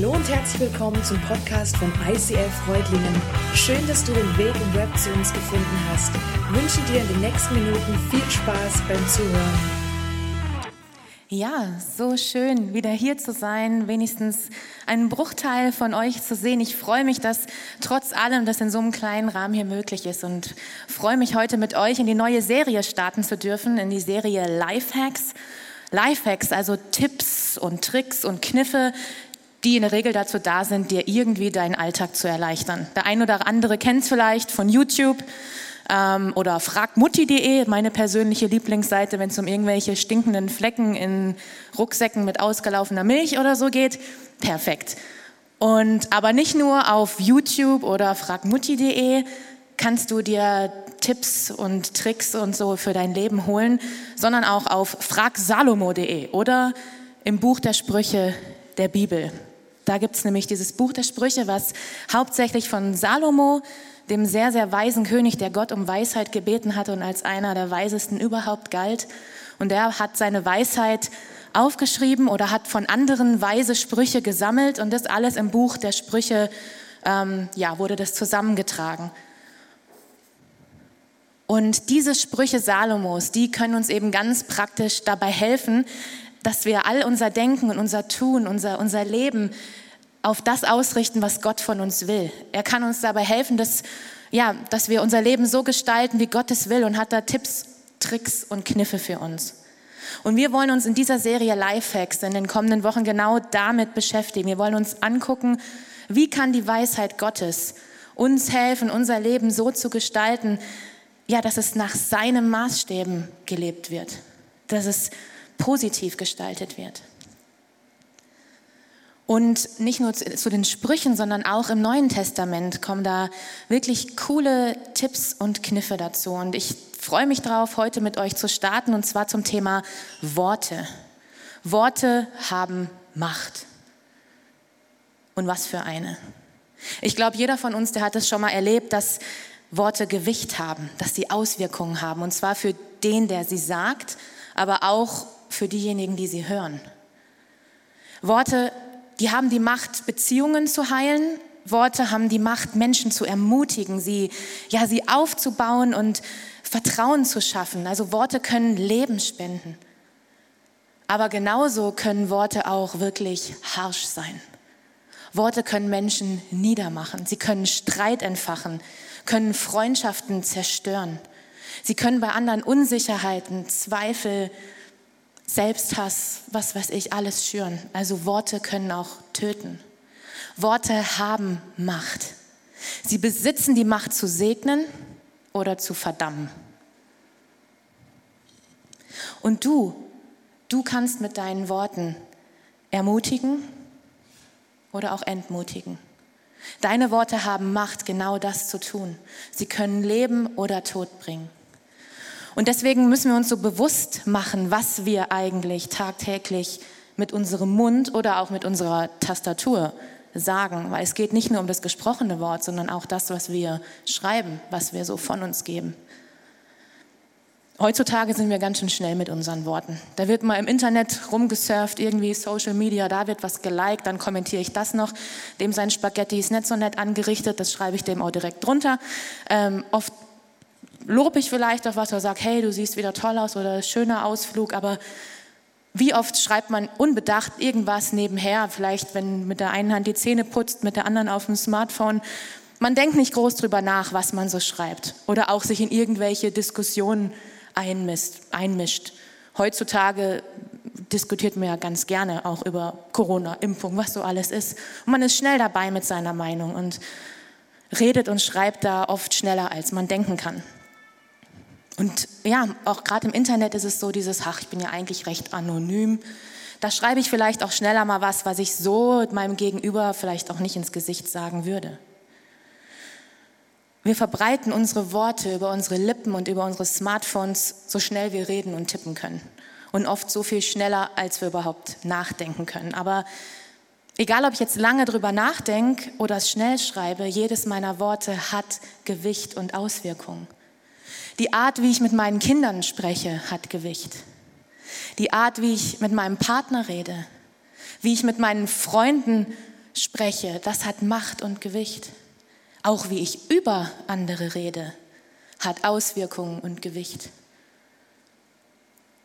Hallo und herzlich willkommen zum Podcast von ICF Freudlingen. Schön, dass du den Weg im Web zu uns gefunden hast. Ich wünsche dir in den nächsten Minuten viel Spaß beim Zuhören. Ja, so schön, wieder hier zu sein, wenigstens einen Bruchteil von euch zu sehen. Ich freue mich, dass trotz allem das in so einem kleinen Rahmen hier möglich ist und freue mich heute mit euch in die neue Serie starten zu dürfen, in die Serie Lifehacks. Lifehacks, also Tipps und Tricks und Kniffe, die in der Regel dazu da sind, dir irgendwie deinen Alltag zu erleichtern. Der ein oder andere kennt es vielleicht von YouTube ähm, oder fragmutti.de, meine persönliche Lieblingsseite, wenn es um irgendwelche stinkenden Flecken in Rucksäcken mit ausgelaufener Milch oder so geht. Perfekt. Und aber nicht nur auf YouTube oder fragmutti.de kannst du dir Tipps und Tricks und so für dein Leben holen, sondern auch auf fragsalomo.de oder im Buch der Sprüche der Bibel. Da gibt es nämlich dieses Buch der Sprüche, was hauptsächlich von Salomo, dem sehr, sehr weisen König, der Gott um Weisheit gebeten hatte und als einer der weisesten überhaupt galt. Und er hat seine Weisheit aufgeschrieben oder hat von anderen weise Sprüche gesammelt und das alles im Buch der Sprüche, ähm, ja, wurde das zusammengetragen. Und diese Sprüche Salomos, die können uns eben ganz praktisch dabei helfen, dass wir all unser Denken und unser Tun, unser, unser Leben auf das ausrichten, was Gott von uns will. Er kann uns dabei helfen, dass, ja, dass wir unser Leben so gestalten, wie Gott es will und hat da Tipps, Tricks und Kniffe für uns. Und wir wollen uns in dieser Serie Lifehacks in den kommenden Wochen genau damit beschäftigen. Wir wollen uns angucken, wie kann die Weisheit Gottes uns helfen, unser Leben so zu gestalten, ja, dass es nach seinen Maßstäben gelebt wird, dass es positiv gestaltet wird. Und nicht nur zu, den Sprüchen, sondern auch im Neuen Testament kommen da wirklich coole Tipps und Kniffe dazu. Und ich freue mich darauf, heute mit euch zu starten, und zwar zum Thema Worte. Worte haben Macht. Und was für eine. Ich glaube, jeder von uns, der hat es schon mal erlebt, dass Worte Gewicht haben, dass sie Auswirkungen haben. Und zwar für den, der sie sagt, aber auch für diejenigen, die sie hören. Worte, die haben die Macht, Beziehungen zu heilen. Worte haben die Macht, Menschen zu ermutigen, sie, ja, sie aufzubauen und Vertrauen zu schaffen. Also Worte können Leben spenden. Aber genauso können Worte auch wirklich harsch sein. Worte können Menschen niedermachen. Sie können Streit entfachen, können Freundschaften zerstören. Sie können bei anderen Unsicherheiten, Zweifel, Selbsthass, was weiß ich, alles schüren. Also Worte können auch töten. Worte haben Macht. Sie besitzen die Macht zu segnen oder zu verdammen. Und du, du kannst mit deinen Worten ermutigen oder auch entmutigen. Deine Worte haben Macht, genau das zu tun. Sie können Leben oder Tod bringen. Und deswegen müssen wir uns so bewusst machen, was wir eigentlich tagtäglich mit unserem Mund oder auch mit unserer Tastatur sagen, weil es geht nicht nur um das gesprochene Wort, sondern auch das, was wir schreiben, was wir so von uns geben. Heutzutage sind wir ganz schön schnell mit unseren Worten. Da wird mal im Internet rumgesurft, irgendwie Social Media, da wird was geliked, dann kommentiere ich das noch. Dem sein Spaghetti ist nicht so nett angerichtet, das schreibe ich dem auch direkt drunter. Ähm, oft lobe ich vielleicht auf was oder sage, hey, du siehst wieder toll aus oder schöner Ausflug, aber wie oft schreibt man unbedacht irgendwas nebenher, vielleicht wenn mit der einen Hand die Zähne putzt, mit der anderen auf dem Smartphone. Man denkt nicht groß drüber nach, was man so schreibt oder auch sich in irgendwelche Diskussionen einmischt. Heutzutage diskutiert man ja ganz gerne auch über Corona, Impfung, was so alles ist. Und man ist schnell dabei mit seiner Meinung und redet und schreibt da oft schneller, als man denken kann. Und ja, auch gerade im Internet ist es so dieses, ach, ich bin ja eigentlich recht anonym. Da schreibe ich vielleicht auch schneller mal was, was ich so meinem Gegenüber vielleicht auch nicht ins Gesicht sagen würde. Wir verbreiten unsere Worte über unsere Lippen und über unsere Smartphones so schnell wir reden und tippen können. Und oft so viel schneller, als wir überhaupt nachdenken können. Aber egal, ob ich jetzt lange drüber nachdenke oder es schnell schreibe, jedes meiner Worte hat Gewicht und Auswirkungen. Die Art, wie ich mit meinen Kindern spreche, hat Gewicht. Die Art, wie ich mit meinem Partner rede, wie ich mit meinen Freunden spreche, das hat Macht und Gewicht. Auch wie ich über andere rede, hat Auswirkungen und Gewicht.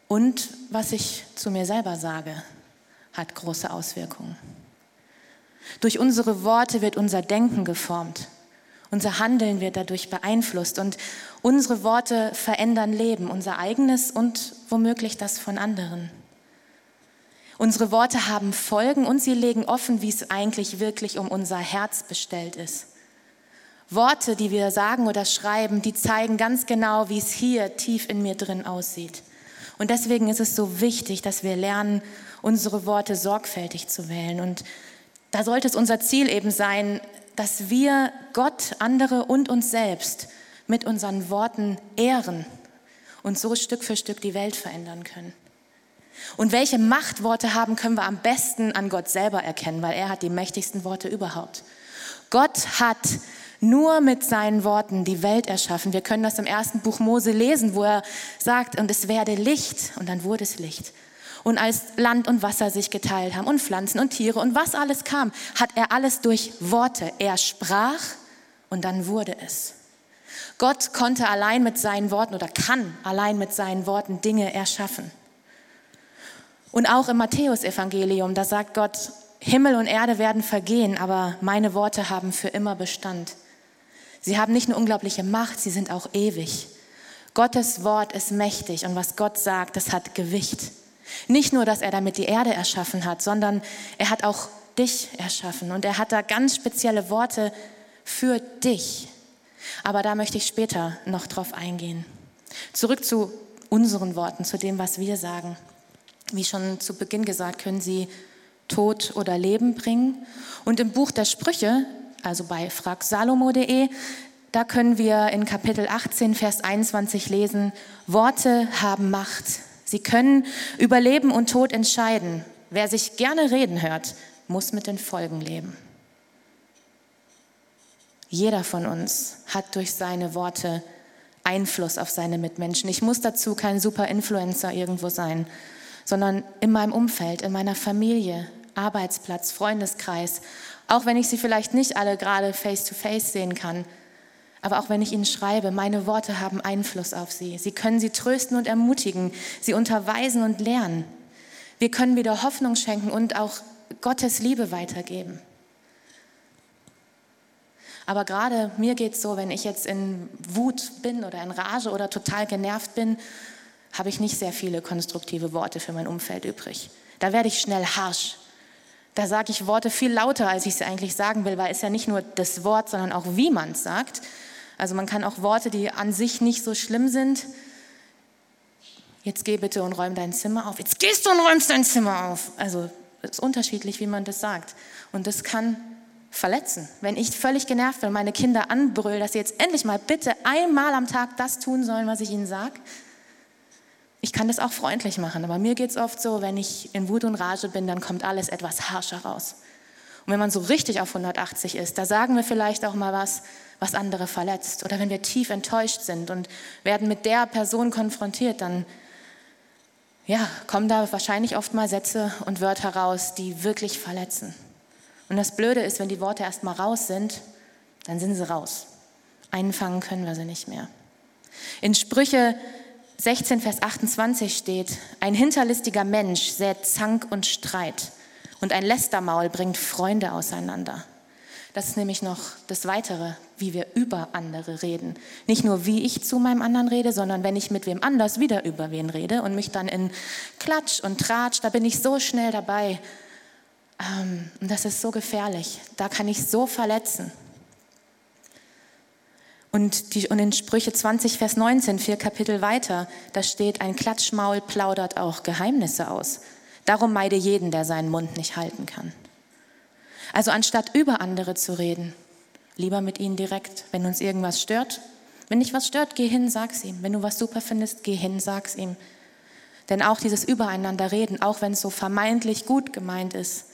Und was ich zu mir selber sage, hat große Auswirkungen. Durch unsere Worte wird unser Denken geformt. Unser Handeln wird dadurch beeinflusst und unsere Worte verändern Leben, unser eigenes und womöglich das von anderen. Unsere Worte haben Folgen und sie legen offen, wie es eigentlich wirklich um unser Herz bestellt ist. Worte, die wir sagen oder schreiben, die zeigen ganz genau, wie es hier tief in mir drin aussieht. Und deswegen ist es so wichtig, dass wir lernen, unsere Worte sorgfältig zu wählen. Und da sollte es unser Ziel eben sein, dass wir Gott, andere und uns selbst mit unseren Worten ehren und so Stück für Stück die Welt verändern können. Und welche Machtworte haben, können wir am besten an Gott selber erkennen, weil er hat die mächtigsten Worte überhaupt. Gott hat nur mit seinen Worten die Welt erschaffen. Wir können das im ersten Buch Mose lesen, wo er sagt, und es werde Licht, und dann wurde es Licht. Und als Land und Wasser sich geteilt haben und Pflanzen und Tiere und was alles kam, hat er alles durch Worte. Er sprach und dann wurde es. Gott konnte allein mit seinen Worten oder kann allein mit seinen Worten Dinge erschaffen. Und auch im Matthäusevangelium, da sagt Gott, Himmel und Erde werden vergehen, aber meine Worte haben für immer Bestand. Sie haben nicht nur unglaubliche Macht, sie sind auch ewig. Gottes Wort ist mächtig und was Gott sagt, das hat Gewicht. Nicht nur, dass er damit die Erde erschaffen hat, sondern er hat auch dich erschaffen und er hat da ganz spezielle Worte für dich. Aber da möchte ich später noch drauf eingehen. Zurück zu unseren Worten, zu dem, was wir sagen. Wie schon zu Beginn gesagt, können sie Tod oder Leben bringen. Und im Buch der Sprüche, also bei fragsalomo.de, da können wir in Kapitel 18, Vers 21 lesen, Worte haben Macht, Sie können über Leben und Tod entscheiden. Wer sich gerne reden hört, muss mit den Folgen leben. Jeder von uns hat durch seine Worte Einfluss auf seine Mitmenschen. Ich muss dazu kein super Influencer irgendwo sein, sondern in meinem Umfeld, in meiner Familie, Arbeitsplatz, Freundeskreis, auch wenn ich sie vielleicht nicht alle gerade face-to-face sehen kann, aber auch wenn ich ihnen schreibe, meine Worte haben Einfluss auf sie. Sie können sie trösten und ermutigen, sie unterweisen und lernen. Wir können wieder Hoffnung schenken und auch Gottes Liebe weitergeben. Aber gerade mir geht es so, wenn ich jetzt in Wut bin oder in Rage oder total genervt bin, habe ich nicht sehr viele konstruktive Worte für mein Umfeld übrig. Da werde ich schnell harsh. Da sage ich Worte viel lauter, als ich sie eigentlich sagen will, weil es ja nicht nur das Wort, sondern auch wie man es sagt. Also man kann auch Worte, die an sich nicht so schlimm sind, jetzt geh bitte und räum dein Zimmer auf. Jetzt gehst du und räumst dein Zimmer auf. Also es ist unterschiedlich, wie man das sagt. Und das kann verletzen. Wenn ich völlig genervt bin, meine Kinder anbrülle, dass sie jetzt endlich mal bitte einmal am Tag das tun sollen, was ich ihnen sage. Ich kann das auch freundlich machen, aber mir geht es oft so, wenn ich in Wut und Rage bin, dann kommt alles etwas harscher raus. Und wenn man so richtig auf 180 ist, da sagen wir vielleicht auch mal was, was andere verletzt. Oder wenn wir tief enttäuscht sind und werden mit der Person konfrontiert, dann ja, kommen da wahrscheinlich oft mal Sätze und Wörter raus, die wirklich verletzen. Und das Blöde ist, wenn die Worte erst mal raus sind, dann sind sie raus. Einfangen können wir sie nicht mehr. In Sprüche 16, Vers 28 steht, ein hinterlistiger Mensch sät Zank und Streit und ein Lästermaul bringt Freunde auseinander. Das ist nämlich noch das Weitere, wie wir über andere reden. Nicht nur, wie ich zu meinem anderen rede, sondern wenn ich mit wem anders wieder über wen rede und mich dann in Klatsch und Tratsch, da bin ich so schnell dabei. Ähm, und das ist so gefährlich. Da kann ich so verletzen. Und, die, und in Sprüche 20, Vers 19, vier Kapitel weiter, da steht, ein Klatschmaul plaudert auch Geheimnisse aus. Darum meide jeden, der seinen Mund nicht halten kann. Also anstatt über andere zu reden, lieber mit ihnen direkt. Wenn uns irgendwas stört, wenn dich was stört, geh hin, sag's ihm. Wenn du was super findest, geh hin, sag's ihm. Denn auch dieses Übereinander reden, auch wenn es so vermeintlich gut gemeint ist,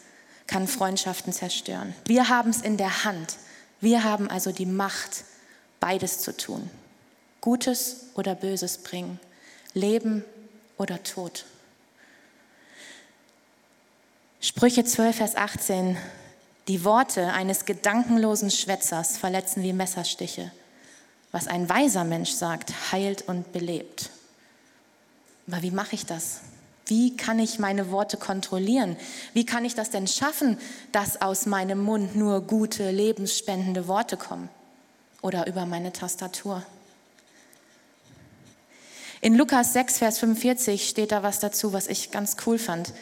kann Freundschaften zerstören. Wir haben es in der Hand. Wir haben also die Macht, beides zu tun. Gutes oder Böses bringen. Leben oder Tod. Sprüche 12, Vers 18. Die Worte eines gedankenlosen Schwätzers verletzen wie Messerstiche. Was ein weiser Mensch sagt, heilt und belebt. Aber wie mache ich das? Wie kann ich meine Worte kontrollieren? Wie kann ich das denn schaffen, dass aus meinem Mund nur gute, lebensspendende Worte kommen? Oder über meine Tastatur? In Lukas 6, Vers 45 steht da was dazu, was ich ganz cool fand.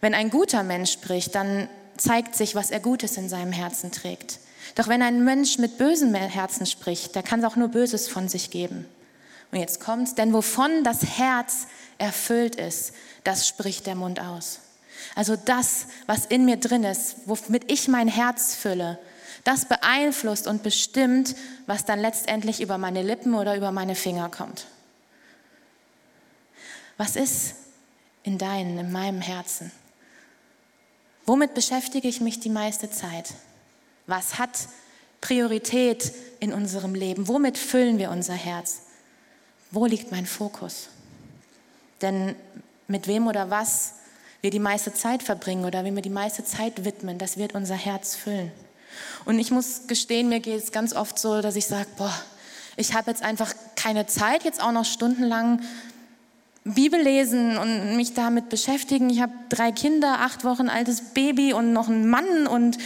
Wenn ein guter Mensch spricht, dann zeigt sich, was er Gutes in seinem Herzen trägt. Doch wenn ein Mensch mit bösem Herzen spricht, der kann auch nur Böses von sich geben. Und jetzt kommt's, denn wovon das Herz erfüllt ist, das spricht der Mund aus. Also das, was in mir drin ist, womit ich mein Herz fülle, das beeinflusst und bestimmt, was dann letztendlich über meine Lippen oder über meine Finger kommt. Was ist in deinem, in meinem Herzen? Womit beschäftige ich mich die meiste Zeit? Was hat Priorität in unserem Leben? Womit füllen wir unser Herz? Wo liegt mein Fokus? Denn mit wem oder was wir die meiste Zeit verbringen oder wem wir die meiste Zeit widmen, das wird unser Herz füllen. Und ich muss gestehen, mir geht es ganz oft so, dass ich sage, boah, ich habe jetzt einfach keine Zeit, jetzt auch noch stundenlang Bibel lesen und mich damit beschäftigen. Ich habe drei Kinder, acht Wochen altes Baby und noch einen Mann und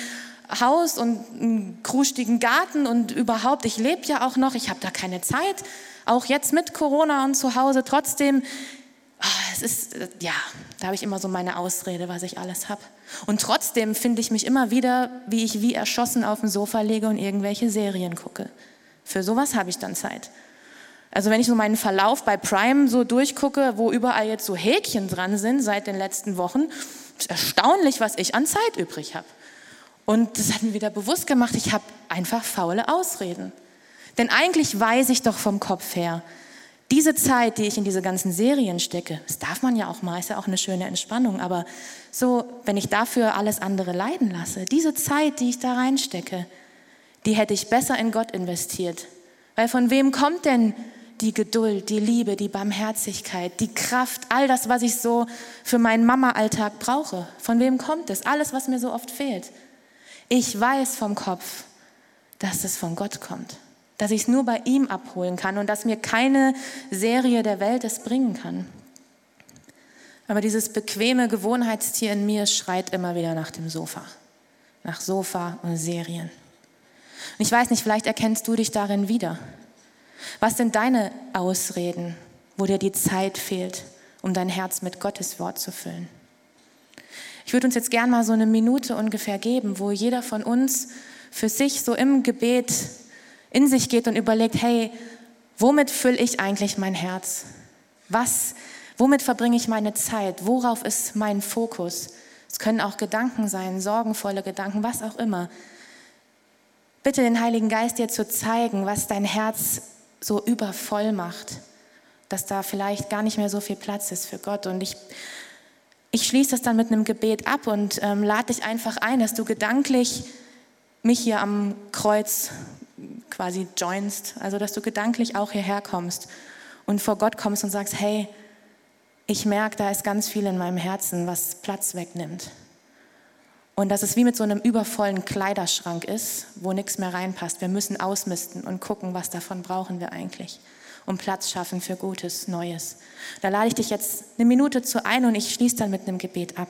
Haus und einen krustigen Garten und überhaupt, ich lebe ja auch noch, ich habe da keine Zeit, auch jetzt mit Corona und zu Hause. Trotzdem, ah, es ist, ja, da habe ich immer so meine Ausrede, was ich alles habe. Und trotzdem finde ich mich immer wieder, wie ich wie erschossen auf dem Sofa lege und irgendwelche Serien gucke. Für sowas habe ich dann Zeit. Also wenn ich so meinen Verlauf bei Prime so durchgucke, wo überall jetzt so Häkchen dran sind seit den letzten Wochen, ist erstaunlich, was ich an Zeit übrig habe. Und das hat mir wieder bewusst gemacht, ich habe einfach faule Ausreden. Denn eigentlich weiß ich doch vom Kopf her, diese Zeit, die ich in diese ganzen Serien stecke, das darf man ja auch mal, ist ja auch eine schöne Entspannung, aber so, wenn ich dafür alles andere leiden lasse, diese Zeit, die ich da reinstecke, die hätte ich besser in Gott investiert. Weil von wem kommt denn die Geduld, die Liebe, die Barmherzigkeit, die Kraft, all das, was ich so für meinen Mama-Alltag brauche. Von wem kommt es? Alles, was mir so oft fehlt. Ich weiß vom Kopf, dass es von Gott kommt, dass ich es nur bei ihm abholen kann und dass mir keine Serie der Welt es bringen kann. Aber dieses bequeme Gewohnheitstier in mir schreit immer wieder nach dem Sofa, nach Sofa und Serien. Und ich weiß nicht, vielleicht erkennst du dich darin wieder. Was sind deine Ausreden, wo dir die Zeit fehlt, um dein Herz mit Gottes Wort zu füllen? Ich würde uns jetzt gern mal so eine Minute ungefähr geben, wo jeder von uns für sich so im Gebet in sich geht und überlegt, hey, womit fülle ich eigentlich mein Herz? Was, womit verbringe ich meine Zeit? Worauf ist mein Fokus? Es können auch Gedanken sein, sorgenvolle Gedanken, was auch immer. Bitte den Heiligen Geist dir zu zeigen, was dein Herz so übervoll macht, dass da vielleicht gar nicht mehr so viel Platz ist für Gott. Und ich, ich schließe das dann mit einem Gebet ab und ähm, lade dich einfach ein, dass du gedanklich mich hier am Kreuz quasi joinst, also dass du gedanklich auch hierher kommst und vor Gott kommst und sagst, hey, ich merke, da ist ganz viel in meinem Herzen, was Platz wegnimmt. Und dass es wie mit so einem übervollen Kleiderschrank ist, wo nichts mehr reinpasst. Wir müssen ausmisten und gucken, was davon brauchen wir eigentlich, um Platz schaffen für Gutes, Neues. Da lade ich dich jetzt eine Minute zu ein und ich schließe dann mit einem Gebet ab.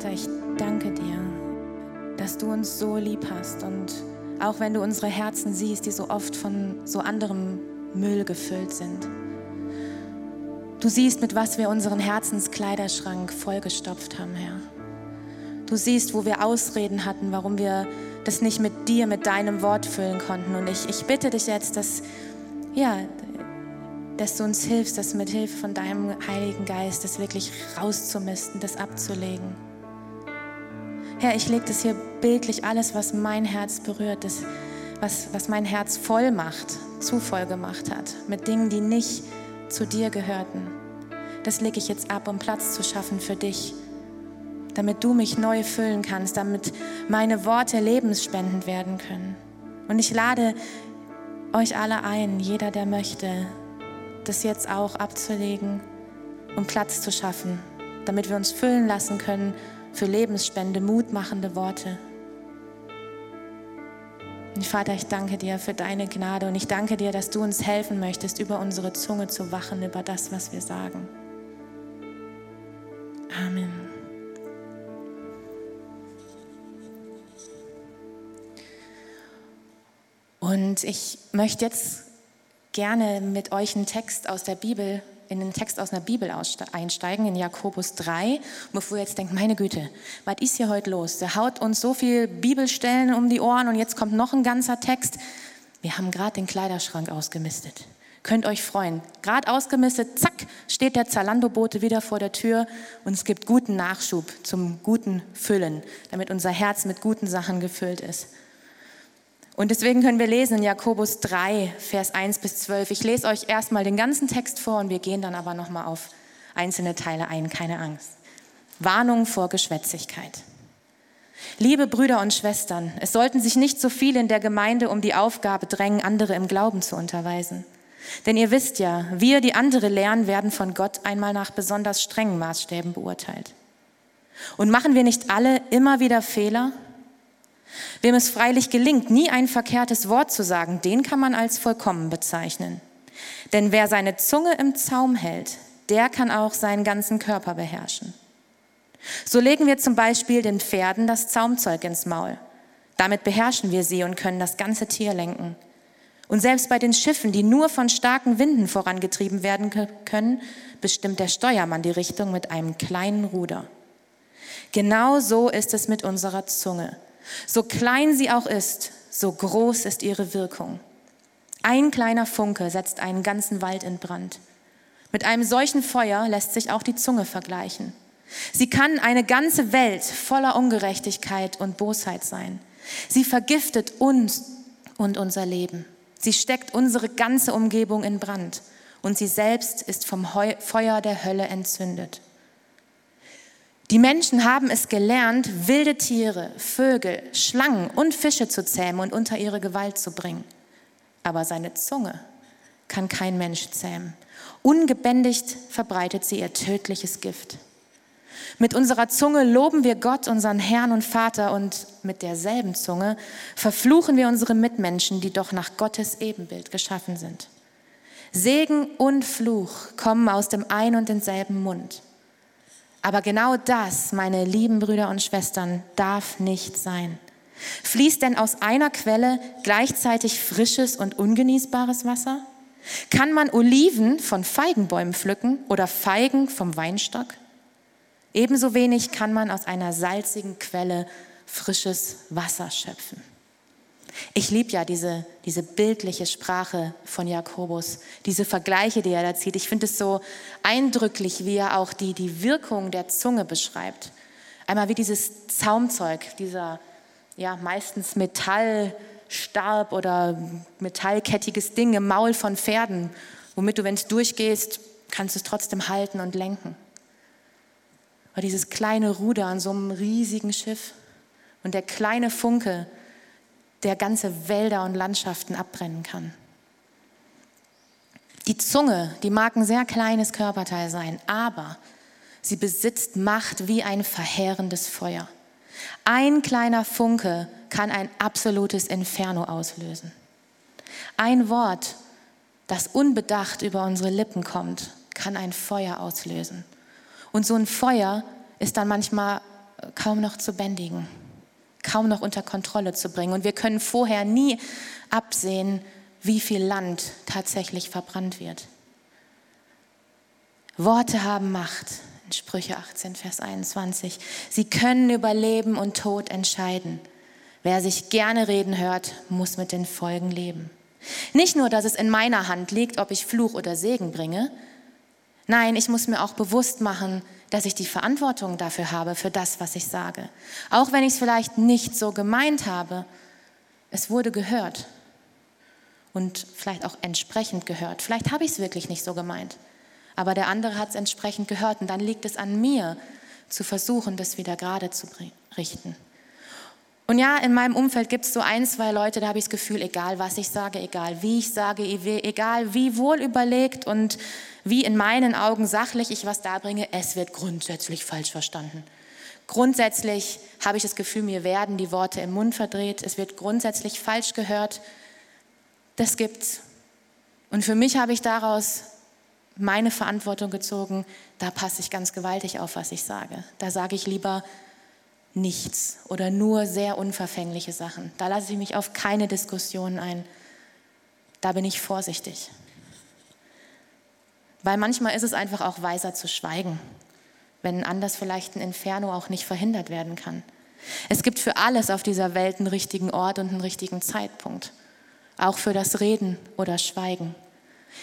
Vater, ich danke dir, dass du uns so lieb hast und auch wenn du unsere Herzen siehst, die so oft von so anderem Müll gefüllt sind. Du siehst, mit was wir unseren Herzenskleiderschrank vollgestopft haben, Herr. Du siehst, wo wir Ausreden hatten, warum wir das nicht mit dir, mit deinem Wort füllen konnten. Und ich, ich bitte dich jetzt, dass, ja, dass du uns hilfst, das mit Hilfe von deinem Heiligen Geist, das wirklich rauszumisten, das abzulegen. Herr, ich lege das hier bildlich alles, was mein Herz berührt, das, was, was mein Herz voll macht, zu voll gemacht hat, mit Dingen, die nicht zu dir gehörten. Das lege ich jetzt ab, um Platz zu schaffen für dich, damit du mich neu füllen kannst, damit meine Worte lebensspendend werden können. Und ich lade euch alle ein, jeder, der möchte, das jetzt auch abzulegen, um Platz zu schaffen, damit wir uns füllen lassen können für Lebensspende, mutmachende Worte. Und Vater, ich danke dir für deine Gnade und ich danke dir, dass du uns helfen möchtest, über unsere Zunge zu wachen, über das, was wir sagen. Amen. Und ich möchte jetzt gerne mit euch einen Text aus der Bibel, in den Text aus einer Bibel einsteigen, in Jakobus 3, bevor ihr jetzt denkt, meine Güte, was ist hier heute los? Der haut uns so viel Bibelstellen um die Ohren und jetzt kommt noch ein ganzer Text. Wir haben gerade den Kleiderschrank ausgemistet. Könnt euch freuen. Gerade ausgemistet, zack, steht der Zalando-Bote wieder vor der Tür und es gibt guten Nachschub zum guten Füllen, damit unser Herz mit guten Sachen gefüllt ist. Und deswegen können wir lesen in Jakobus 3, Vers 1 bis 12. Ich lese euch erstmal den ganzen Text vor und wir gehen dann aber nochmal auf einzelne Teile ein, keine Angst. Warnung vor Geschwätzigkeit. Liebe Brüder und Schwestern, es sollten sich nicht so viele in der Gemeinde um die Aufgabe drängen, andere im Glauben zu unterweisen. Denn ihr wisst ja, wir, die andere lehren, werden von Gott einmal nach besonders strengen Maßstäben beurteilt. Und machen wir nicht alle immer wieder Fehler? Wem es freilich gelingt, nie ein verkehrtes Wort zu sagen, den kann man als vollkommen bezeichnen. Denn wer seine Zunge im Zaum hält, der kann auch seinen ganzen Körper beherrschen. So legen wir zum Beispiel den Pferden das Zaumzeug ins Maul. Damit beherrschen wir sie und können das ganze Tier lenken. Und selbst bei den Schiffen, die nur von starken Winden vorangetrieben werden können, bestimmt der Steuermann die Richtung mit einem kleinen Ruder. Genau so ist es mit unserer Zunge. So klein sie auch ist, so groß ist ihre Wirkung. Ein kleiner Funke setzt einen ganzen Wald in Brand. Mit einem solchen Feuer lässt sich auch die Zunge vergleichen. Sie kann eine ganze Welt voller Ungerechtigkeit und Bosheit sein. Sie vergiftet uns und unser Leben. Sie steckt unsere ganze Umgebung in Brand und sie selbst ist vom Feuer der Hölle entzündet. Die Menschen haben es gelernt, wilde Tiere, Vögel, Schlangen und Fische zu zähmen und unter ihre Gewalt zu bringen. Aber seine Zunge kann kein Mensch zähmen. Ungebändigt verbreitet sie ihr tödliches Gift. Mit unserer Zunge loben wir Gott, unseren Herrn und Vater, und mit derselben Zunge verfluchen wir unsere Mitmenschen, die doch nach Gottes Ebenbild geschaffen sind. Segen und Fluch kommen aus dem ein und denselben Mund. Aber genau das, meine lieben Brüder und Schwestern, darf nicht sein. Fließt denn aus einer Quelle gleichzeitig frisches und ungenießbares Wasser? Kann man Oliven von Feigenbäumen pflücken oder Feigen vom Weinstock? Ebenso wenig kann man aus einer salzigen Quelle frisches Wasser schöpfen. Ich liebe ja diese, diese bildliche Sprache von Jakobus, diese Vergleiche, die er da zieht. Ich finde es so eindrücklich, wie er auch die, die Wirkung der Zunge beschreibt. Einmal wie dieses Zaumzeug, dieser ja, meistens Metallstab oder metallkettiges Ding im Maul von Pferden, womit du, wenn es durchgehst, kannst du es trotzdem halten und lenken. Oder dieses kleine Ruder an so einem riesigen Schiff und der kleine Funke, der ganze Wälder und Landschaften abbrennen kann. Die Zunge, die mag ein sehr kleines Körperteil sein, aber sie besitzt Macht wie ein verheerendes Feuer. Ein kleiner Funke kann ein absolutes Inferno auslösen. Ein Wort, das unbedacht über unsere Lippen kommt, kann ein Feuer auslösen. Und so ein Feuer ist dann manchmal kaum noch zu bändigen. Kaum noch unter Kontrolle zu bringen. Und wir können vorher nie absehen, wie viel Land tatsächlich verbrannt wird. Worte haben Macht. In Sprüche 18, Vers 21. Sie können über Leben und Tod entscheiden. Wer sich gerne reden hört, muss mit den Folgen leben. Nicht nur, dass es in meiner Hand liegt, ob ich Fluch oder Segen bringe. Nein, ich muss mir auch bewusst machen, dass ich die Verantwortung dafür habe, für das, was ich sage. Auch wenn ich es vielleicht nicht so gemeint habe, es wurde gehört und vielleicht auch entsprechend gehört. Vielleicht habe ich es wirklich nicht so gemeint, aber der andere hat es entsprechend gehört und dann liegt es an mir, zu versuchen, das wieder gerade zu richten. Und ja, in meinem Umfeld gibt es so ein, zwei Leute, da habe ich das Gefühl, egal was ich sage, egal wie ich sage, egal wie wohl überlegt und wie in meinen Augen sachlich ich was darbringe, es wird grundsätzlich falsch verstanden. Grundsätzlich habe ich das Gefühl, mir werden die Worte im Mund verdreht, es wird grundsätzlich falsch gehört. Das gibt's. Und für mich habe ich daraus meine Verantwortung gezogen, da passe ich ganz gewaltig auf, was ich sage. Da sage ich lieber, nichts oder nur sehr unverfängliche Sachen. Da lasse ich mich auf keine Diskussionen ein. Da bin ich vorsichtig. Weil manchmal ist es einfach auch weiser zu schweigen, wenn anders vielleicht ein Inferno auch nicht verhindert werden kann. Es gibt für alles auf dieser Welt einen richtigen Ort und einen richtigen Zeitpunkt. Auch für das Reden oder Schweigen.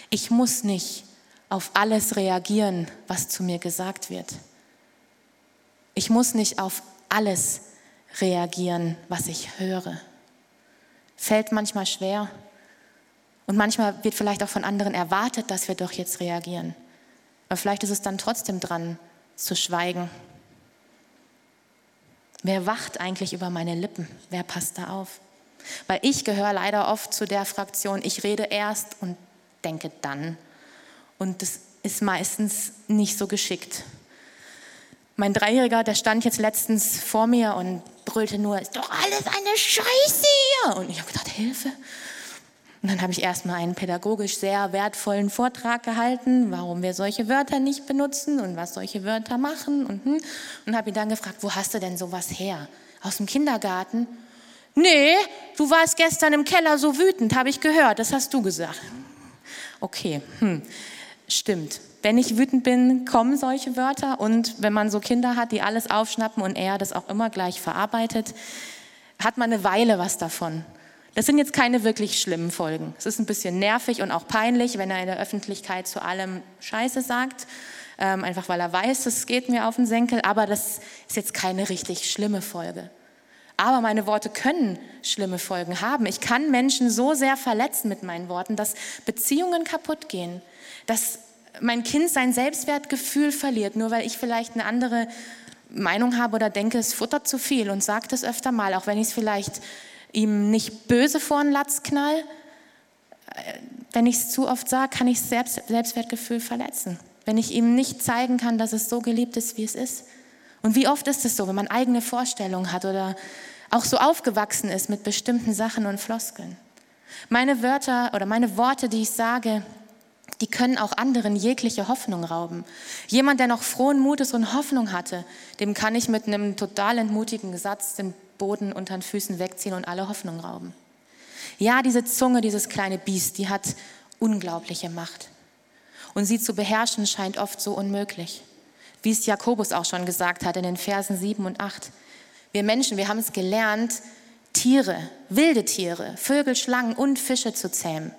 Ich muss nicht auf alles reagieren, was zu mir gesagt wird. Ich muss nicht auf alles reagieren, was ich höre. Fällt manchmal schwer und manchmal wird vielleicht auch von anderen erwartet, dass wir doch jetzt reagieren. Aber vielleicht ist es dann trotzdem dran, zu schweigen. Wer wacht eigentlich über meine Lippen? Wer passt da auf? Weil ich gehöre leider oft zu der Fraktion, ich rede erst und denke dann. Und das ist meistens nicht so geschickt. Mein Dreijähriger, der stand jetzt letztens vor mir und brüllte nur, ist doch alles eine Scheiße hier. Und ich habe gedacht, Hilfe. Und dann habe ich erstmal einen pädagogisch sehr wertvollen Vortrag gehalten, warum wir solche Wörter nicht benutzen und was solche Wörter machen. Und, hm. und habe ihn dann gefragt, wo hast du denn sowas her? Aus dem Kindergarten? Nee, du warst gestern im Keller so wütend, habe ich gehört, das hast du gesagt. Okay, hm. stimmt wenn ich wütend bin, kommen solche Wörter. Und wenn man so Kinder hat, die alles aufschnappen und er das auch immer gleich verarbeitet, hat man eine Weile was davon. Das sind jetzt keine wirklich schlimmen Folgen. Es ist ein bisschen nervig und auch peinlich, wenn er in der Öffentlichkeit zu allem Scheiße sagt, ähm, einfach weil er weiß, es geht mir auf den Senkel. Aber das ist jetzt keine richtig schlimme Folge. Aber meine Worte können schlimme Folgen haben. Ich kann Menschen so sehr verletzen mit meinen Worten, dass Beziehungen kaputt gehen, dass mein Kind sein Selbstwertgefühl verliert, nur weil ich vielleicht eine andere Meinung habe oder denke, es futtert zu viel und sage das öfter mal, auch wenn ich es vielleicht ihm nicht böse vor den Latz knall. Äh, wenn ich es zu oft sage, kann ich Selbst, Selbstwertgefühl verletzen. Wenn ich ihm nicht zeigen kann, dass es so geliebt ist, wie es ist. Und wie oft ist es so, wenn man eigene Vorstellungen hat oder auch so aufgewachsen ist mit bestimmten Sachen und Floskeln. Meine Wörter oder meine Worte, die ich sage, die können auch anderen jegliche Hoffnung rauben. Jemand, der noch frohen Mutes und Hoffnung hatte, dem kann ich mit einem total entmutigen Satz den Boden unter den Füßen wegziehen und alle Hoffnung rauben. Ja, diese Zunge, dieses kleine Biest, die hat unglaubliche Macht. Und sie zu beherrschen scheint oft so unmöglich. Wie es Jakobus auch schon gesagt hat in den Versen 7 und 8. Wir Menschen, wir haben es gelernt, Tiere, wilde Tiere, Vögel, Schlangen und Fische zu zähmen.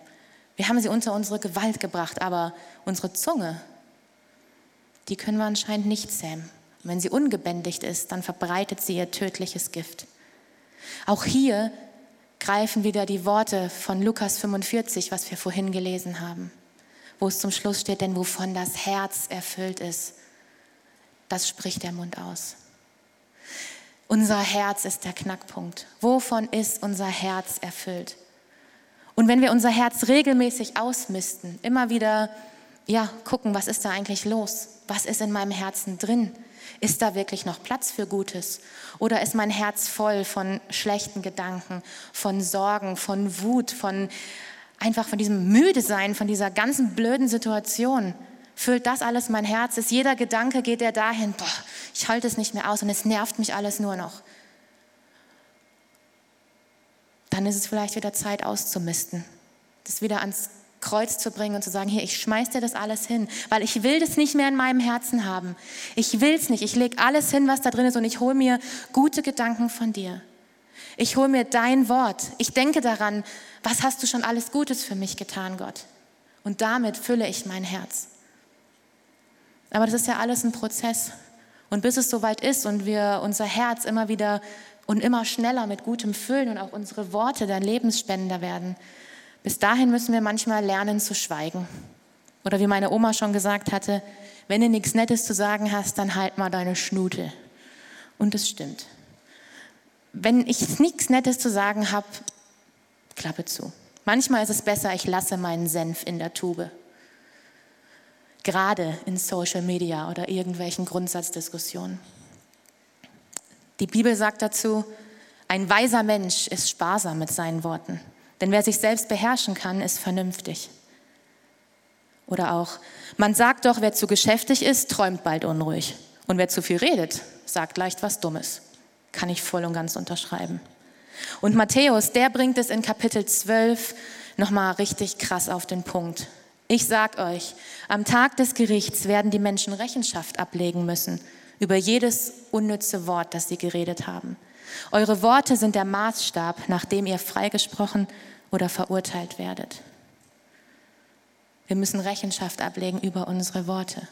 Wir haben sie unter unsere Gewalt gebracht, aber unsere Zunge, die können wir anscheinend nicht zähmen. Und wenn sie ungebändigt ist, dann verbreitet sie ihr tödliches Gift. Auch hier greifen wieder die Worte von Lukas 45, was wir vorhin gelesen haben, wo es zum Schluss steht, denn wovon das Herz erfüllt ist, das spricht der Mund aus. Unser Herz ist der Knackpunkt. Wovon ist unser Herz erfüllt? Und wenn wir unser Herz regelmäßig ausmisten, immer wieder ja, gucken, was ist da eigentlich los? Was ist in meinem Herzen drin? Ist da wirklich noch Platz für Gutes? Oder ist mein Herz voll von schlechten Gedanken, von Sorgen, von Wut, von einfach von diesem Müdesein, von dieser ganzen blöden Situation? Füllt das alles mein Herz? Ist jeder Gedanke, geht er dahin, boah, ich halte es nicht mehr aus und es nervt mich alles nur noch. dann ist es vielleicht wieder Zeit auszumisten, das wieder ans Kreuz zu bringen und zu sagen, hier, ich schmeiß dir das alles hin, weil ich will das nicht mehr in meinem Herzen haben. Ich will es nicht. Ich lege alles hin, was da drin ist und ich hole mir gute Gedanken von dir. Ich hole mir dein Wort. Ich denke daran, was hast du schon alles Gutes für mich getan, Gott? Und damit fülle ich mein Herz. Aber das ist ja alles ein Prozess. Und bis es soweit ist und wir unser Herz immer wieder und immer schneller mit Gutem füllen und auch unsere Worte dann Lebensspender werden, bis dahin müssen wir manchmal lernen zu schweigen. Oder wie meine Oma schon gesagt hatte, wenn du nichts Nettes zu sagen hast, dann halt mal deine Schnute. Und es stimmt. Wenn ich nichts Nettes zu sagen habe, Klappe zu. Manchmal ist es besser, ich lasse meinen Senf in der Tube. Gerade in Social Media oder irgendwelchen Grundsatzdiskussionen. Die Bibel sagt dazu, ein weiser Mensch ist sparsam mit seinen Worten. Denn wer sich selbst beherrschen kann, ist vernünftig. Oder auch, man sagt doch, wer zu geschäftig ist, träumt bald unruhig. Und wer zu viel redet, sagt leicht was Dummes. Kann ich voll und ganz unterschreiben. Und Matthäus, der bringt es in Kapitel 12 nochmal richtig krass auf den Punkt. Ich sag euch, am Tag des Gerichts werden die Menschen Rechenschaft ablegen müssen über jedes unnütze Wort, das sie geredet haben. Eure Worte sind der Maßstab, nach dem ihr freigesprochen oder verurteilt werdet. Wir müssen Rechenschaft ablegen über unsere Worte.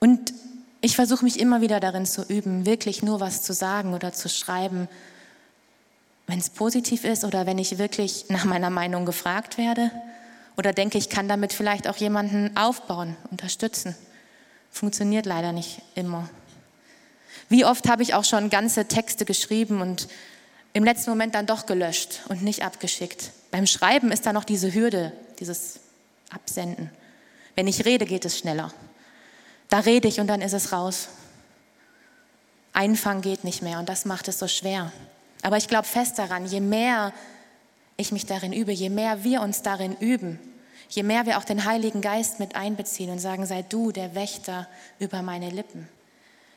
Und ich versuche mich immer wieder darin zu üben, wirklich nur was zu sagen oder zu schreiben, wenn es positiv ist oder wenn ich wirklich nach meiner Meinung gefragt werde oder denke, ich kann damit vielleicht auch jemanden aufbauen, unterstützen. Funktioniert leider nicht immer. Wie oft habe ich auch schon ganze Texte geschrieben und im letzten Moment dann doch gelöscht und nicht abgeschickt. Beim Schreiben ist da noch diese Hürde, dieses Absenden. Wenn ich rede, geht es schneller. Da rede ich und dann ist es raus. Einfangen geht nicht mehr und das macht es so schwer. Aber ich glaube fest daran, je mehr ich mich darin übe, je mehr wir uns darin üben, je mehr wir auch den Heiligen Geist mit einbeziehen und sagen, sei du der Wächter über meine Lippen,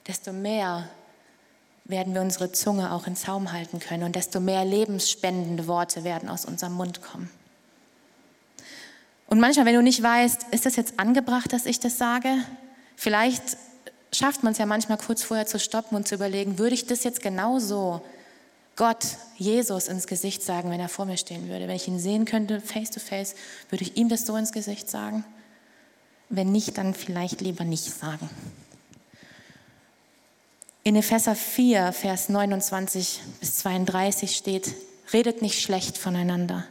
desto mehr werden wir unsere Zunge auch in Zaum halten können und desto mehr lebensspendende Worte werden aus unserem Mund kommen. Und manchmal, wenn du nicht weißt, ist das jetzt angebracht, dass ich das sage? Vielleicht schafft man es ja manchmal kurz vorher zu stoppen und zu überlegen, würde ich das jetzt genauso Gott, Jesus ins Gesicht sagen, wenn er vor mir stehen würde? Wenn ich ihn sehen könnte, face to face, würde ich ihm das so ins Gesicht sagen? Wenn nicht, dann vielleicht lieber nicht sagen. In Epheser 4, Vers 29 bis 32 steht, redet nicht schlecht voneinander,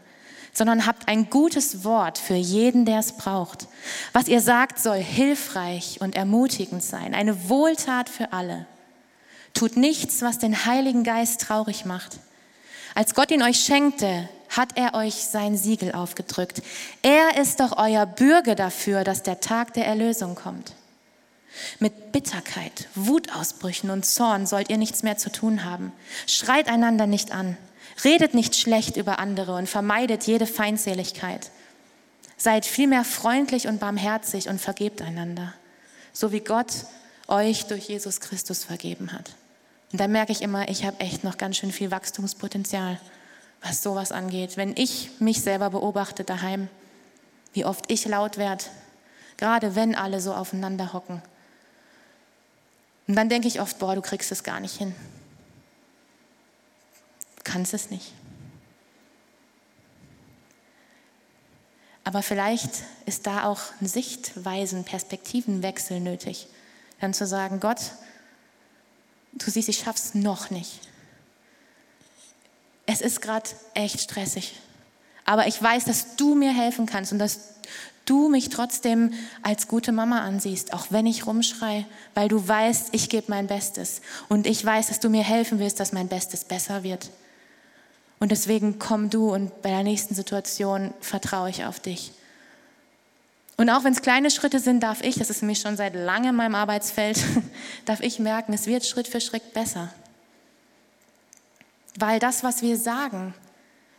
sondern habt ein gutes Wort für jeden, der es braucht. Was ihr sagt, soll hilfreich und ermutigend sein, eine Wohltat für alle. Tut nichts, was den Heiligen Geist traurig macht. Als Gott ihn euch schenkte, hat er euch sein Siegel aufgedrückt. Er ist doch euer Bürger dafür, dass der Tag der Erlösung kommt. Mit Bitterkeit, Wutausbrüchen und Zorn sollt ihr nichts mehr zu tun haben. Schreit einander nicht an, redet nicht schlecht über andere und vermeidet jede Feindseligkeit. Seid vielmehr freundlich und barmherzig und vergebt einander, so wie Gott euch durch Jesus Christus vergeben hat. Und da merke ich immer, ich habe echt noch ganz schön viel Wachstumspotenzial, was sowas angeht. Wenn ich mich selber beobachte daheim, wie oft ich laut werde, gerade wenn alle so aufeinander hocken und dann denke ich oft, boah, du kriegst es gar nicht hin. Du kannst es nicht. Aber vielleicht ist da auch ein Sichtweisen, Perspektivenwechsel nötig. Dann zu sagen, Gott, du siehst, ich schaff's noch nicht. Es ist gerade echt stressig. Aber ich weiß, dass du mir helfen kannst und dass du mich trotzdem als gute Mama ansiehst, auch wenn ich rumschrei, weil du weißt, ich gebe mein Bestes und ich weiß, dass du mir helfen willst, dass mein Bestes besser wird. Und deswegen komm du und bei der nächsten Situation vertraue ich auf dich. Und auch wenn es kleine Schritte sind, darf ich, das ist nämlich schon seit langem in meinem Arbeitsfeld, darf ich merken, es wird Schritt für Schritt besser. Weil das, was wir sagen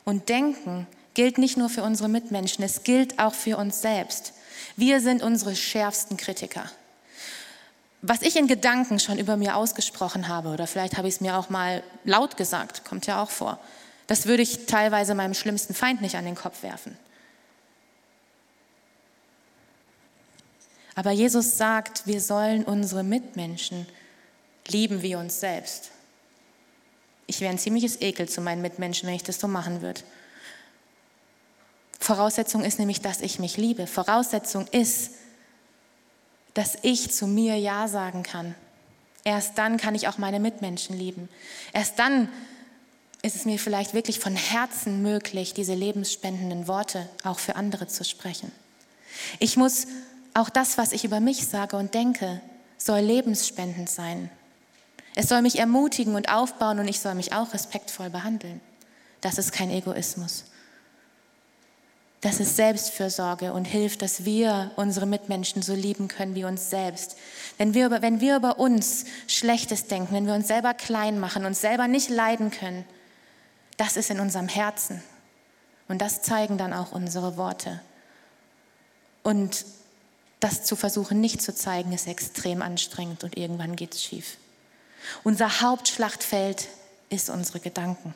und denken, gilt nicht nur für unsere Mitmenschen, es gilt auch für uns selbst. Wir sind unsere schärfsten Kritiker. was ich in Gedanken schon über mir ausgesprochen habe, oder vielleicht habe ich es mir auch mal laut gesagt, kommt ja auch vor, das würde ich teilweise meinem schlimmsten Feind nicht an den Kopf werfen. Aber Jesus sagt, wir sollen unsere Mitmenschen lieben wie uns selbst. Ich wäre ein ziemliches Ekel zu meinen Mitmenschen, wenn ich das so machen würde. Voraussetzung ist nämlich, dass ich mich liebe. Voraussetzung ist, dass ich zu mir Ja sagen kann. Erst dann kann ich auch meine Mitmenschen lieben. Erst dann ist es mir vielleicht wirklich von Herzen möglich, diese lebensspendenden Worte auch für andere zu sprechen. Ich muss auch das, was ich über mich sage und denke, soll lebensspendend sein. Es soll mich ermutigen und aufbauen und ich soll mich auch respektvoll behandeln. Das ist kein Egoismus. Das ist Selbstfürsorge und hilft, dass wir unsere Mitmenschen so lieben können wie uns selbst. Wenn wir, über, wenn wir über uns Schlechtes denken, wenn wir uns selber klein machen, uns selber nicht leiden können, das ist in unserem Herzen. Und das zeigen dann auch unsere Worte. Und das zu versuchen nicht zu zeigen, ist extrem anstrengend und irgendwann geht es schief. Unser Hauptschlachtfeld ist unsere Gedanken.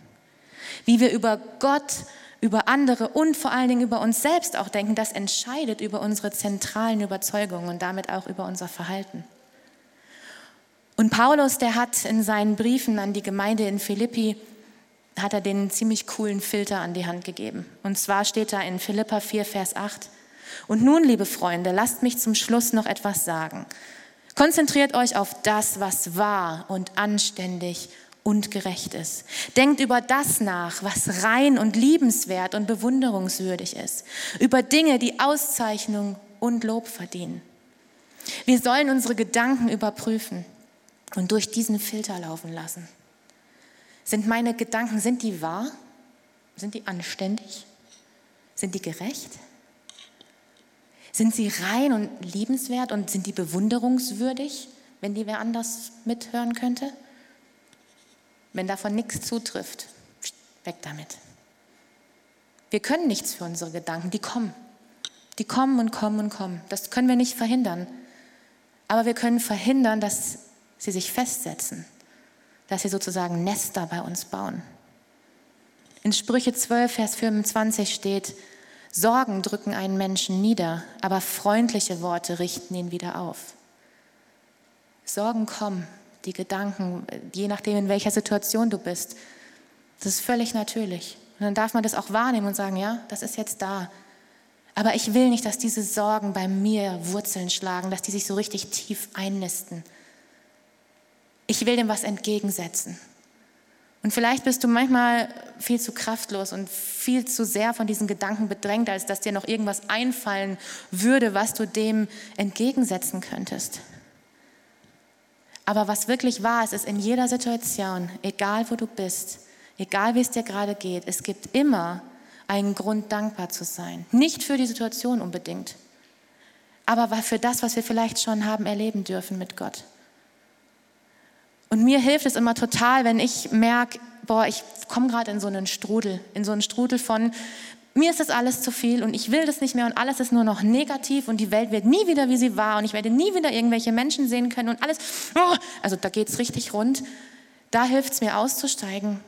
Wie wir über Gott, über andere und vor allen Dingen über uns selbst auch denken, das entscheidet über unsere zentralen Überzeugungen und damit auch über unser Verhalten. Und Paulus, der hat in seinen Briefen an die Gemeinde in Philippi, hat er den ziemlich coolen Filter an die Hand gegeben. Und zwar steht da in Philippa 4, Vers 8, und nun, liebe Freunde, lasst mich zum Schluss noch etwas sagen. Konzentriert euch auf das, was wahr und anständig und gerecht ist. Denkt über das nach, was rein und liebenswert und bewunderungswürdig ist. Über Dinge, die Auszeichnung und Lob verdienen. Wir sollen unsere Gedanken überprüfen und durch diesen Filter laufen lassen. Sind meine Gedanken, sind die wahr? Sind die anständig? Sind die gerecht? Sind sie rein und liebenswert und sind die bewunderungswürdig, wenn die wer anders mithören könnte? Wenn davon nichts zutrifft, weg damit. Wir können nichts für unsere Gedanken, die kommen. Die kommen und kommen und kommen. Das können wir nicht verhindern. Aber wir können verhindern, dass sie sich festsetzen, dass sie sozusagen Nester bei uns bauen. In Sprüche 12, Vers 25 steht, Sorgen drücken einen Menschen nieder, aber freundliche Worte richten ihn wieder auf. Sorgen kommen, die Gedanken, je nachdem, in welcher Situation du bist. Das ist völlig natürlich. Und dann darf man das auch wahrnehmen und sagen, ja, das ist jetzt da. Aber ich will nicht, dass diese Sorgen bei mir Wurzeln schlagen, dass die sich so richtig tief einnisten. Ich will dem was entgegensetzen. Und vielleicht bist du manchmal viel zu kraftlos und viel zu sehr von diesen Gedanken bedrängt, als dass dir noch irgendwas einfallen würde, was du dem entgegensetzen könntest. Aber was wirklich wahr ist, ist in jeder Situation, egal wo du bist, egal wie es dir gerade geht, es gibt immer einen Grund, dankbar zu sein. Nicht für die Situation unbedingt, aber für das, was wir vielleicht schon haben erleben dürfen mit Gott. Und mir hilft es immer total, wenn ich merke, boah, ich komme gerade in so einen Strudel, in so einen Strudel von, mir ist das alles zu viel und ich will das nicht mehr und alles ist nur noch negativ und die Welt wird nie wieder, wie sie war und ich werde nie wieder irgendwelche Menschen sehen können und alles, oh, also da geht es richtig rund. Da hilft es mir auszusteigen.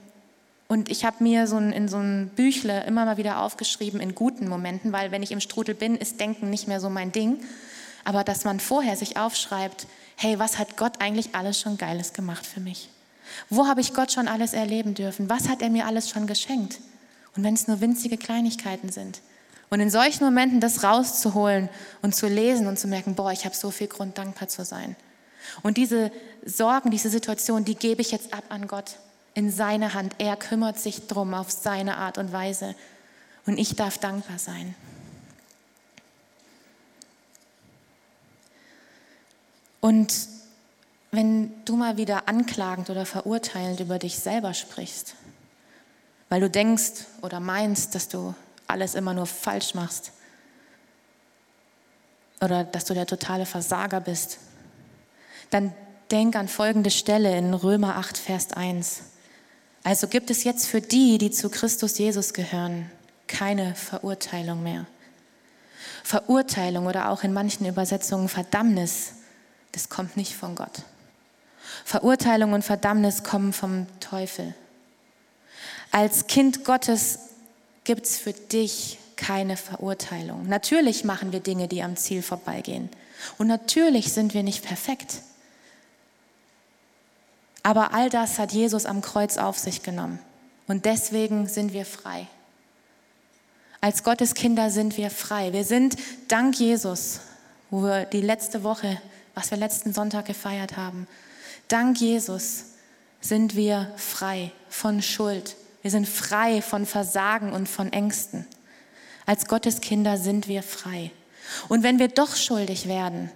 Und ich habe mir so in so einem Büchle immer mal wieder aufgeschrieben in guten Momenten, weil wenn ich im Strudel bin, ist Denken nicht mehr so mein Ding. Aber dass man vorher sich aufschreibt, hey, was hat Gott eigentlich alles schon Geiles gemacht für mich? Wo habe ich Gott schon alles erleben dürfen? Was hat er mir alles schon geschenkt? Und wenn es nur winzige Kleinigkeiten sind. Und in solchen Momenten das rauszuholen und zu lesen und zu merken, boah, ich habe so viel Grund, dankbar zu sein. Und diese Sorgen, diese Situation, die gebe ich jetzt ab an Gott in seine Hand. Er kümmert sich drum auf seine Art und Weise. Und ich darf dankbar sein. Und wenn du mal wieder anklagend oder verurteilend über dich selber sprichst, weil du denkst oder meinst, dass du alles immer nur falsch machst oder dass du der totale Versager bist, dann denk an folgende Stelle in Römer 8, Vers 1. Also gibt es jetzt für die, die zu Christus Jesus gehören, keine Verurteilung mehr. Verurteilung oder auch in manchen Übersetzungen Verdammnis das kommt nicht von Gott. Verurteilung und Verdammnis kommen vom Teufel. Als Kind Gottes gibt es für dich keine Verurteilung. Natürlich machen wir Dinge, die am Ziel vorbeigehen. Und natürlich sind wir nicht perfekt. Aber all das hat Jesus am Kreuz auf sich genommen. Und deswegen sind wir frei. Als Gottes Kinder sind wir frei. Wir sind dank Jesus, wo wir die letzte Woche, was wir letzten Sonntag gefeiert haben, dank Jesus sind wir frei von Schuld. Wir sind frei von Versagen und von Ängsten. Als Gottes Kinder sind wir frei. Und wenn wir doch schuldig werden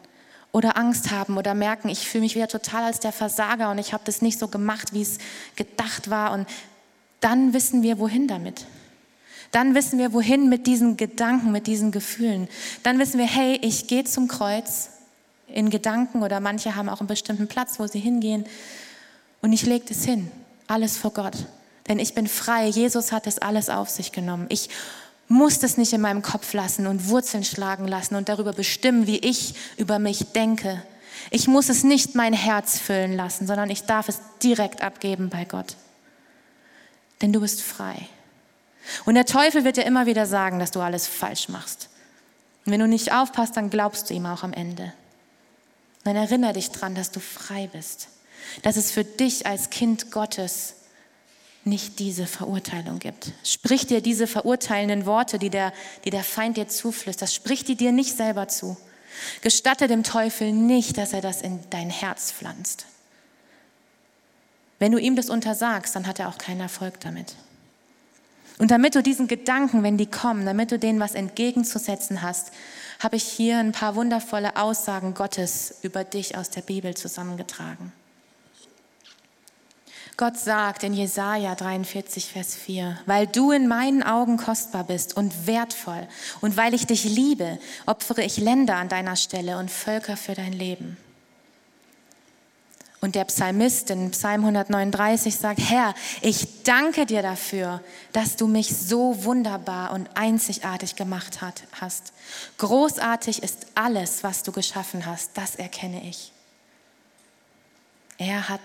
oder Angst haben oder merken, ich fühle mich wieder total als der Versager und ich habe das nicht so gemacht, wie es gedacht war, und dann wissen wir, wohin damit. Dann wissen wir, wohin mit diesen Gedanken, mit diesen Gefühlen. Dann wissen wir, hey, ich gehe zum Kreuz in Gedanken oder manche haben auch einen bestimmten Platz, wo sie hingehen und ich lege das hin, alles vor Gott. Denn ich bin frei. Jesus hat das alles auf sich genommen. Ich muss das nicht in meinem Kopf lassen und Wurzeln schlagen lassen und darüber bestimmen, wie ich über mich denke. Ich muss es nicht mein Herz füllen lassen, sondern ich darf es direkt abgeben bei Gott. Denn du bist frei. Und der Teufel wird dir immer wieder sagen, dass du alles falsch machst. Und wenn du nicht aufpasst, dann glaubst du ihm auch am Ende. Dann erinnere dich daran, dass du frei bist. Dass es für dich als Kind Gottes nicht diese Verurteilung gibt. Sprich dir diese verurteilenden Worte, die der, die der Feind dir zuflüstert, sprich die dir nicht selber zu. Gestatte dem Teufel nicht, dass er das in dein Herz pflanzt. Wenn du ihm das untersagst, dann hat er auch keinen Erfolg damit. Und damit du diesen Gedanken, wenn die kommen, damit du denen was entgegenzusetzen hast, habe ich hier ein paar wundervolle Aussagen Gottes über dich aus der Bibel zusammengetragen. Gott sagt in Jesaja 43, Vers 4, weil du in meinen Augen kostbar bist und wertvoll und weil ich dich liebe, opfere ich Länder an deiner Stelle und Völker für dein Leben. Und der Psalmist in Psalm 139 sagt, Herr, ich danke dir dafür, dass du mich so wunderbar und einzigartig gemacht hast. Großartig ist alles, was du geschaffen hast, das erkenne ich. Er hat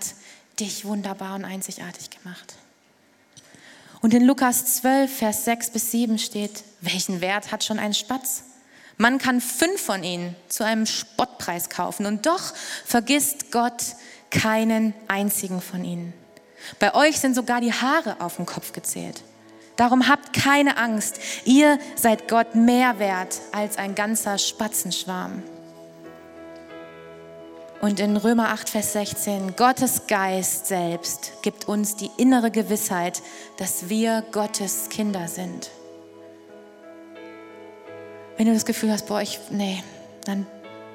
dich wunderbar und einzigartig gemacht. Und in Lukas 12, Vers 6 bis 7 steht, welchen Wert hat schon ein Spatz? Man kann fünf von ihnen zu einem Spottpreis kaufen und doch vergisst Gott keinen einzigen von ihnen. Bei euch sind sogar die Haare auf dem Kopf gezählt. Darum habt keine Angst. Ihr seid Gott mehr wert als ein ganzer Spatzenschwarm. Und in Römer 8, Vers 16, Gottes Geist selbst gibt uns die innere Gewissheit, dass wir Gottes Kinder sind. Wenn du das Gefühl hast, boah, ich, nee, dann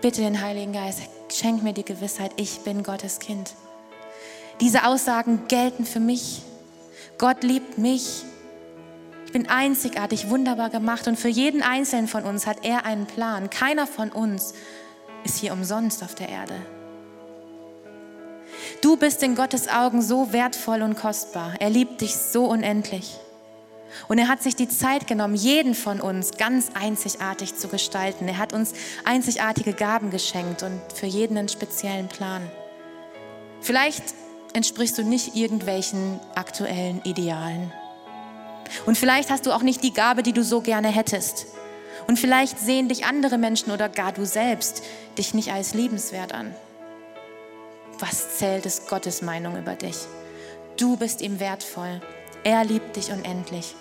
bitte den Heiligen Geist, schenk mir die Gewissheit, ich bin Gottes Kind. Diese Aussagen gelten für mich. Gott liebt mich. Ich bin einzigartig, wunderbar gemacht und für jeden Einzelnen von uns hat er einen Plan. Keiner von uns ist hier umsonst auf der Erde. Du bist in Gottes Augen so wertvoll und kostbar. Er liebt dich so unendlich. Und er hat sich die Zeit genommen, jeden von uns ganz einzigartig zu gestalten. Er hat uns einzigartige Gaben geschenkt und für jeden einen speziellen Plan. Vielleicht entsprichst du nicht irgendwelchen aktuellen Idealen. Und vielleicht hast du auch nicht die Gabe, die du so gerne hättest. Und vielleicht sehen dich andere Menschen oder gar du selbst dich nicht als liebenswert an. Was zählt es Gottes Meinung über dich? Du bist ihm wertvoll. Er liebt dich unendlich.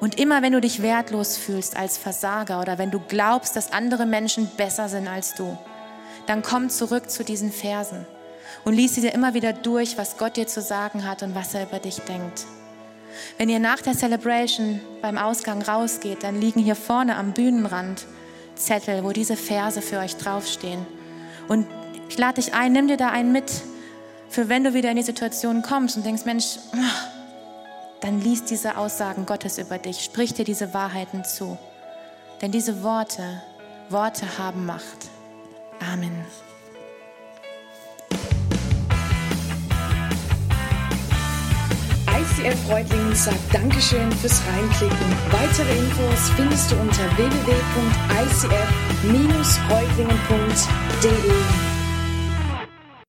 Und immer wenn du dich wertlos fühlst als Versager oder wenn du glaubst, dass andere Menschen besser sind als du, dann komm zurück zu diesen Versen und lies sie dir immer wieder durch, was Gott dir zu sagen hat und was er über dich denkt. Wenn ihr nach der Celebration beim Ausgang rausgeht, dann liegen hier vorne am Bühnenrand Zettel, wo diese Verse für euch draufstehen. Und ich lade dich ein, nimm dir da einen mit, für wenn du wieder in die Situation kommst und denkst, Mensch, dann liest diese Aussagen Gottes über dich, sprich dir diese Wahrheiten zu. Denn diese Worte, Worte haben Macht. Amen. ICF Reutlingen sagt Dankeschön fürs Reinklicken. Weitere Infos findest du unter www.icf-reutlingen.de.